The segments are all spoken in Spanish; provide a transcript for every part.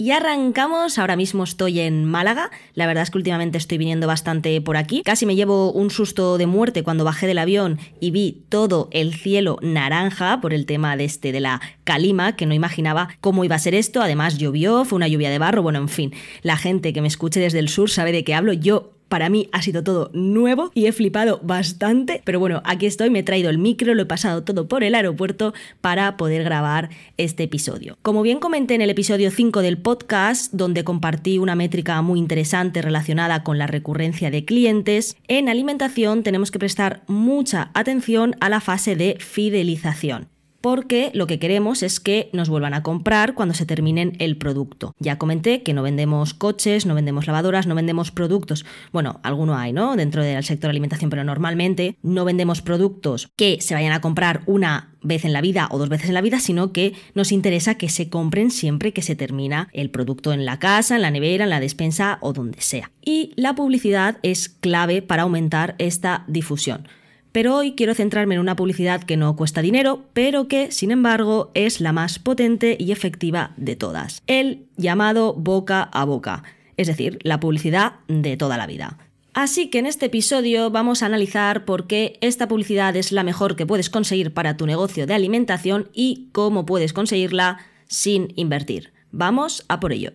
Y arrancamos, ahora mismo estoy en Málaga, la verdad es que últimamente estoy viniendo bastante por aquí, casi me llevo un susto de muerte cuando bajé del avión y vi todo el cielo naranja por el tema de este de la calima, que no imaginaba cómo iba a ser esto, además llovió, fue una lluvia de barro, bueno, en fin, la gente que me escuche desde el sur sabe de qué hablo, yo para mí ha sido todo nuevo y he flipado bastante, pero bueno, aquí estoy, me he traído el micro, lo he pasado todo por el aeropuerto para poder grabar este episodio. Como bien comenté en el episodio 5 del podcast, donde compartí una métrica muy interesante relacionada con la recurrencia de clientes, en alimentación tenemos que prestar mucha atención a la fase de fidelización porque lo que queremos es que nos vuelvan a comprar cuando se terminen el producto. Ya comenté que no vendemos coches, no vendemos lavadoras, no vendemos productos. Bueno, alguno hay, ¿no? Dentro del sector alimentación, pero normalmente no vendemos productos que se vayan a comprar una vez en la vida o dos veces en la vida, sino que nos interesa que se compren siempre que se termina el producto en la casa, en la nevera, en la despensa o donde sea. Y la publicidad es clave para aumentar esta difusión. Pero hoy quiero centrarme en una publicidad que no cuesta dinero, pero que, sin embargo, es la más potente y efectiva de todas. El llamado boca a boca, es decir, la publicidad de toda la vida. Así que en este episodio vamos a analizar por qué esta publicidad es la mejor que puedes conseguir para tu negocio de alimentación y cómo puedes conseguirla sin invertir. Vamos a por ello.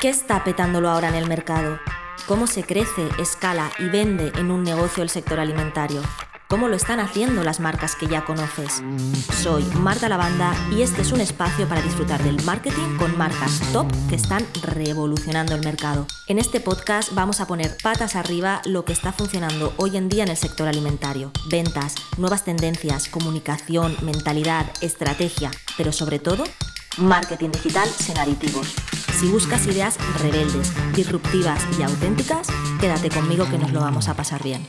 ¿Qué está petándolo ahora en el mercado? ¿Cómo se crece, escala y vende en un negocio el sector alimentario? Cómo lo están haciendo las marcas que ya conoces. Soy Marta Lavanda y este es un espacio para disfrutar del marketing con marcas top que están revolucionando el mercado. En este podcast vamos a poner patas arriba lo que está funcionando hoy en día en el sector alimentario. Ventas, nuevas tendencias, comunicación, mentalidad, estrategia, pero sobre todo, marketing digital sin aditivos. Si buscas ideas rebeldes, disruptivas y auténticas, quédate conmigo que nos lo vamos a pasar bien.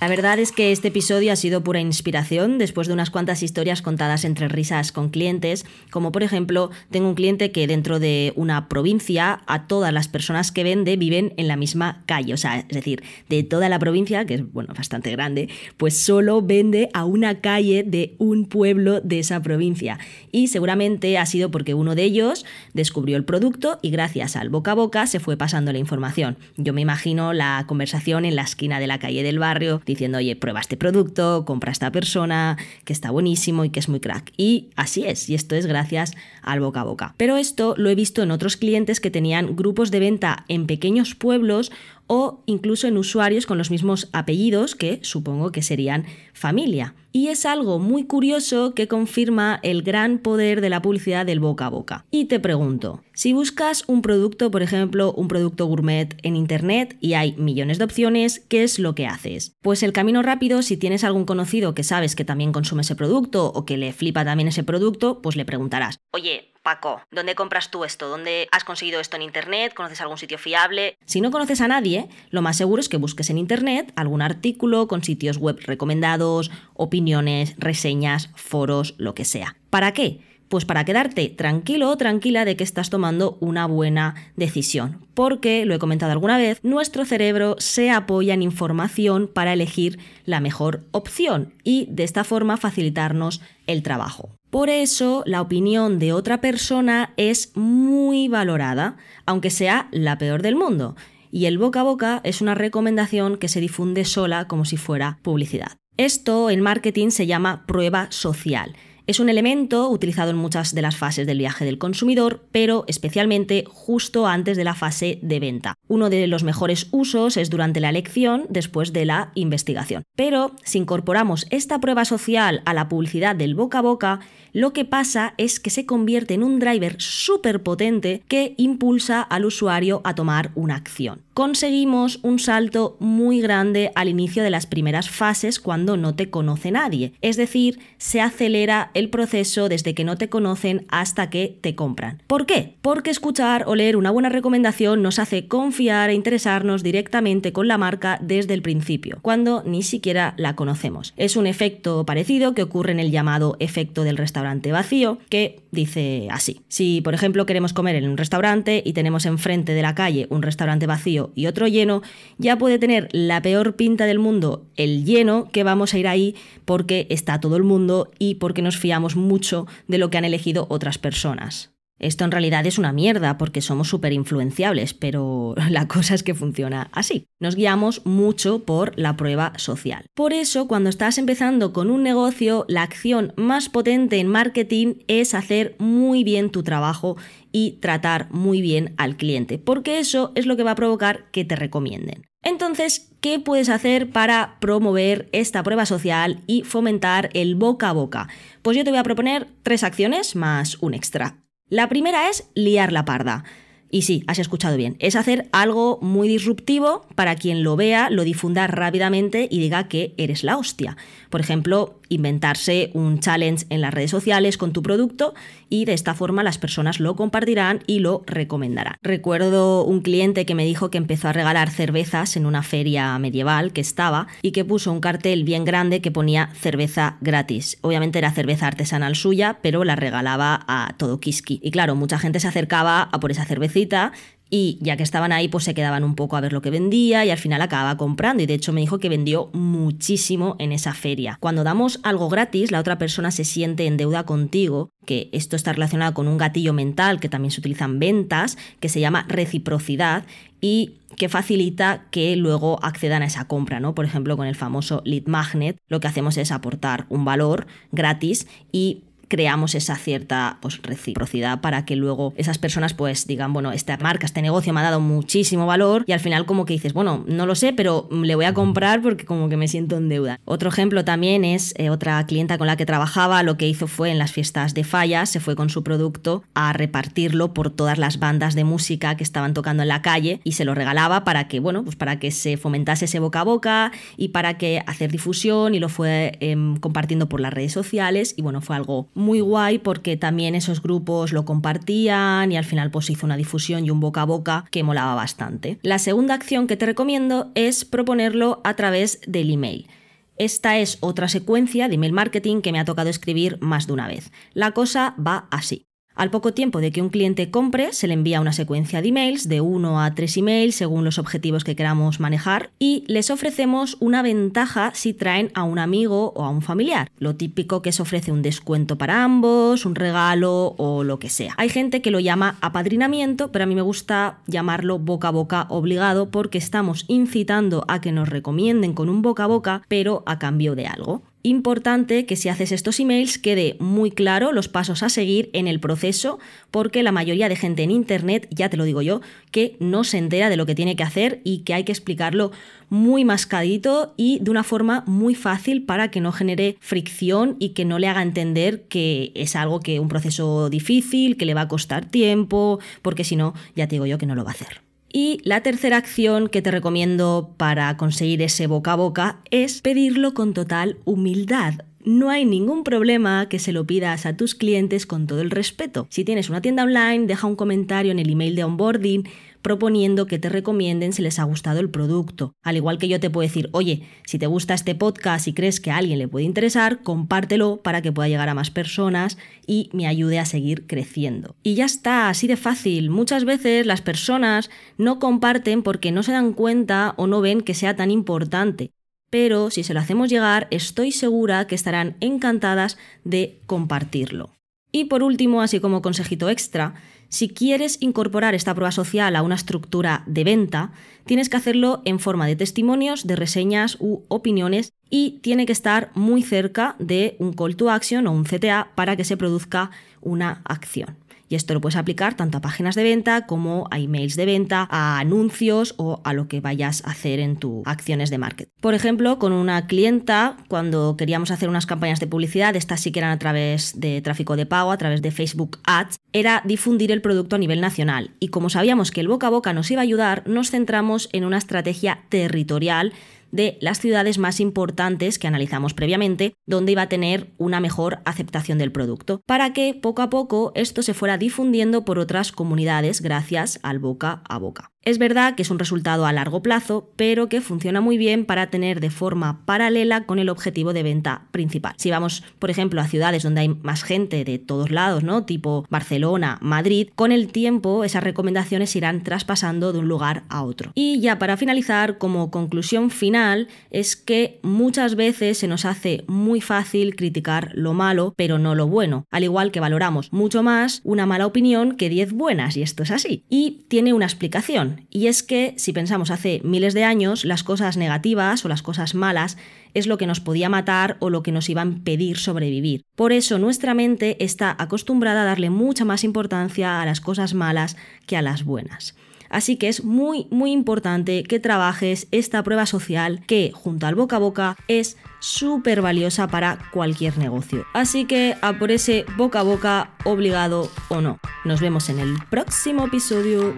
La verdad es que este episodio ha sido pura inspiración después de unas cuantas historias contadas entre risas con clientes, como por ejemplo, tengo un cliente que dentro de una provincia a todas las personas que vende viven en la misma calle, o sea, es decir, de toda la provincia, que es bueno, bastante grande, pues solo vende a una calle de un pueblo de esa provincia. Y seguramente ha sido porque uno de ellos descubrió el producto y gracias al boca a boca se fue pasando la información. Yo me imagino la conversación en la esquina de la calle del barrio diciendo, oye, prueba este producto, compra a esta persona, que está buenísimo y que es muy crack. Y así es, y esto es gracias al boca a boca. Pero esto lo he visto en otros clientes que tenían grupos de venta en pequeños pueblos o incluso en usuarios con los mismos apellidos que supongo que serían familia. Y es algo muy curioso que confirma el gran poder de la publicidad del boca a boca. Y te pregunto, si buscas un producto, por ejemplo, un producto gourmet en Internet y hay millones de opciones, ¿qué es lo que haces? Pues el camino rápido, si tienes algún conocido que sabes que también consume ese producto o que le flipa también ese producto, pues le preguntarás, oye, Paco, ¿dónde compras tú esto? ¿Dónde has conseguido esto en Internet? ¿Conoces algún sitio fiable? Si no conoces a nadie, lo más seguro es que busques en Internet algún artículo con sitios web recomendados, opiniones, reseñas, foros, lo que sea. ¿Para qué? Pues para quedarte tranquilo o tranquila de que estás tomando una buena decisión. Porque, lo he comentado alguna vez, nuestro cerebro se apoya en información para elegir la mejor opción y de esta forma facilitarnos el trabajo. Por eso la opinión de otra persona es muy valorada, aunque sea la peor del mundo. Y el boca a boca es una recomendación que se difunde sola como si fuera publicidad. Esto en marketing se llama prueba social es un elemento utilizado en muchas de las fases del viaje del consumidor, pero especialmente justo antes de la fase de venta. Uno de los mejores usos es durante la elección, después de la investigación. Pero si incorporamos esta prueba social a la publicidad del boca a boca, lo que pasa es que se convierte en un driver súper potente que impulsa al usuario a tomar una acción. Conseguimos un salto muy grande al inicio de las primeras fases cuando no te conoce nadie, es decir, se acelera el proceso desde que no te conocen hasta que te compran. ¿Por qué? Porque escuchar o leer una buena recomendación nos hace confiar e interesarnos directamente con la marca desde el principio, cuando ni siquiera la conocemos. Es un efecto parecido que ocurre en el llamado efecto del restaurante vacío, que dice así. Si, por ejemplo, queremos comer en un restaurante y tenemos enfrente de la calle un restaurante vacío y otro lleno, ya puede tener la peor pinta del mundo el lleno que vamos a ir ahí porque está todo el mundo y porque nos fiamos mucho de lo que han elegido otras personas. Esto en realidad es una mierda porque somos súper influenciables, pero la cosa es que funciona así. Nos guiamos mucho por la prueba social. Por eso, cuando estás empezando con un negocio, la acción más potente en marketing es hacer muy bien tu trabajo y tratar muy bien al cliente, porque eso es lo que va a provocar que te recomienden. Entonces, ¿qué puedes hacer para promover esta prueba social y fomentar el boca a boca? Pues yo te voy a proponer tres acciones más un extra. La primera es liar la parda. Y sí, has escuchado bien. Es hacer algo muy disruptivo para quien lo vea, lo difunda rápidamente y diga que eres la hostia. Por ejemplo, inventarse un challenge en las redes sociales con tu producto y de esta forma las personas lo compartirán y lo recomendarán. Recuerdo un cliente que me dijo que empezó a regalar cervezas en una feria medieval que estaba y que puso un cartel bien grande que ponía cerveza gratis. Obviamente era cerveza artesanal suya, pero la regalaba a todo Kiski. Y claro, mucha gente se acercaba a por esa cervecita y ya que estaban ahí, pues se quedaban un poco a ver lo que vendía y al final acababa comprando. Y de hecho me dijo que vendió muchísimo en esa feria. Cuando damos algo gratis, la otra persona se siente en deuda contigo, que esto está relacionado con un gatillo mental que también se utiliza en ventas, que se llama reciprocidad y que facilita que luego accedan a esa compra, ¿no? Por ejemplo, con el famoso lead magnet, lo que hacemos es aportar un valor gratis y creamos esa cierta pues, reciprocidad para que luego esas personas pues digan, bueno, esta marca, este negocio me ha dado muchísimo valor y al final como que dices, bueno, no lo sé, pero le voy a comprar porque como que me siento en deuda. Otro ejemplo también es eh, otra clienta con la que trabajaba, lo que hizo fue en las fiestas de fallas, se fue con su producto a repartirlo por todas las bandas de música que estaban tocando en la calle y se lo regalaba para que, bueno, pues para que se fomentase ese boca a boca y para que hacer difusión y lo fue em, compartiendo por las redes sociales y bueno, fue algo muy guay porque también esos grupos lo compartían y al final pues hizo una difusión y un boca a boca que molaba bastante. La segunda acción que te recomiendo es proponerlo a través del email. Esta es otra secuencia de email marketing que me ha tocado escribir más de una vez. La cosa va así. Al poco tiempo de que un cliente compre, se le envía una secuencia de emails, de 1 a 3 emails según los objetivos que queramos manejar, y les ofrecemos una ventaja si traen a un amigo o a un familiar. Lo típico que se ofrece un descuento para ambos, un regalo o lo que sea. Hay gente que lo llama apadrinamiento, pero a mí me gusta llamarlo boca a boca obligado porque estamos incitando a que nos recomienden con un boca a boca, pero a cambio de algo importante que si haces estos emails quede muy claro los pasos a seguir en el proceso, porque la mayoría de gente en Internet, ya te lo digo yo, que no se entera de lo que tiene que hacer y que hay que explicarlo muy mascadito y de una forma muy fácil para que no genere fricción y que no le haga entender que es algo que un proceso difícil, que le va a costar tiempo, porque si no, ya te digo yo que no lo va a hacer. Y la tercera acción que te recomiendo para conseguir ese boca a boca es pedirlo con total humildad. No hay ningún problema que se lo pidas a tus clientes con todo el respeto. Si tienes una tienda online, deja un comentario en el email de onboarding proponiendo que te recomienden si les ha gustado el producto. Al igual que yo te puedo decir, oye, si te gusta este podcast y crees que a alguien le puede interesar, compártelo para que pueda llegar a más personas y me ayude a seguir creciendo. Y ya está, así de fácil. Muchas veces las personas no comparten porque no se dan cuenta o no ven que sea tan importante pero si se lo hacemos llegar, estoy segura que estarán encantadas de compartirlo. Y por último, así como consejito extra, si quieres incorporar esta prueba social a una estructura de venta, tienes que hacerlo en forma de testimonios, de reseñas u opiniones y tiene que estar muy cerca de un call to action o un CTA para que se produzca una acción. Y esto lo puedes aplicar tanto a páginas de venta como a emails de venta, a anuncios o a lo que vayas a hacer en tus acciones de marketing. Por ejemplo, con una clienta, cuando queríamos hacer unas campañas de publicidad, estas sí que eran a través de tráfico de pago, a través de Facebook Ads, era difundir el producto a nivel nacional. Y como sabíamos que el boca a boca nos iba a ayudar, nos centramos en una estrategia territorial de las ciudades más importantes que analizamos previamente, donde iba a tener una mejor aceptación del producto, para que poco a poco esto se fuera difundiendo por otras comunidades gracias al boca a boca. Es verdad que es un resultado a largo plazo, pero que funciona muy bien para tener de forma paralela con el objetivo de venta principal. Si vamos, por ejemplo, a ciudades donde hay más gente de todos lados, ¿no? Tipo Barcelona, Madrid, con el tiempo esas recomendaciones irán traspasando de un lugar a otro. Y ya para finalizar, como conclusión final, es que muchas veces se nos hace muy fácil criticar lo malo, pero no lo bueno, al igual que valoramos mucho más una mala opinión que 10 buenas, y esto es así. Y tiene una explicación, y es que si pensamos hace miles de años, las cosas negativas o las cosas malas es lo que nos podía matar o lo que nos iba a impedir sobrevivir. Por eso nuestra mente está acostumbrada a darle mucha más importancia a las cosas malas que a las buenas. Así que es muy, muy importante que trabajes esta prueba social que, junto al boca a boca, es súper valiosa para cualquier negocio. Así que a por ese boca a boca, obligado o no. Nos vemos en el próximo episodio.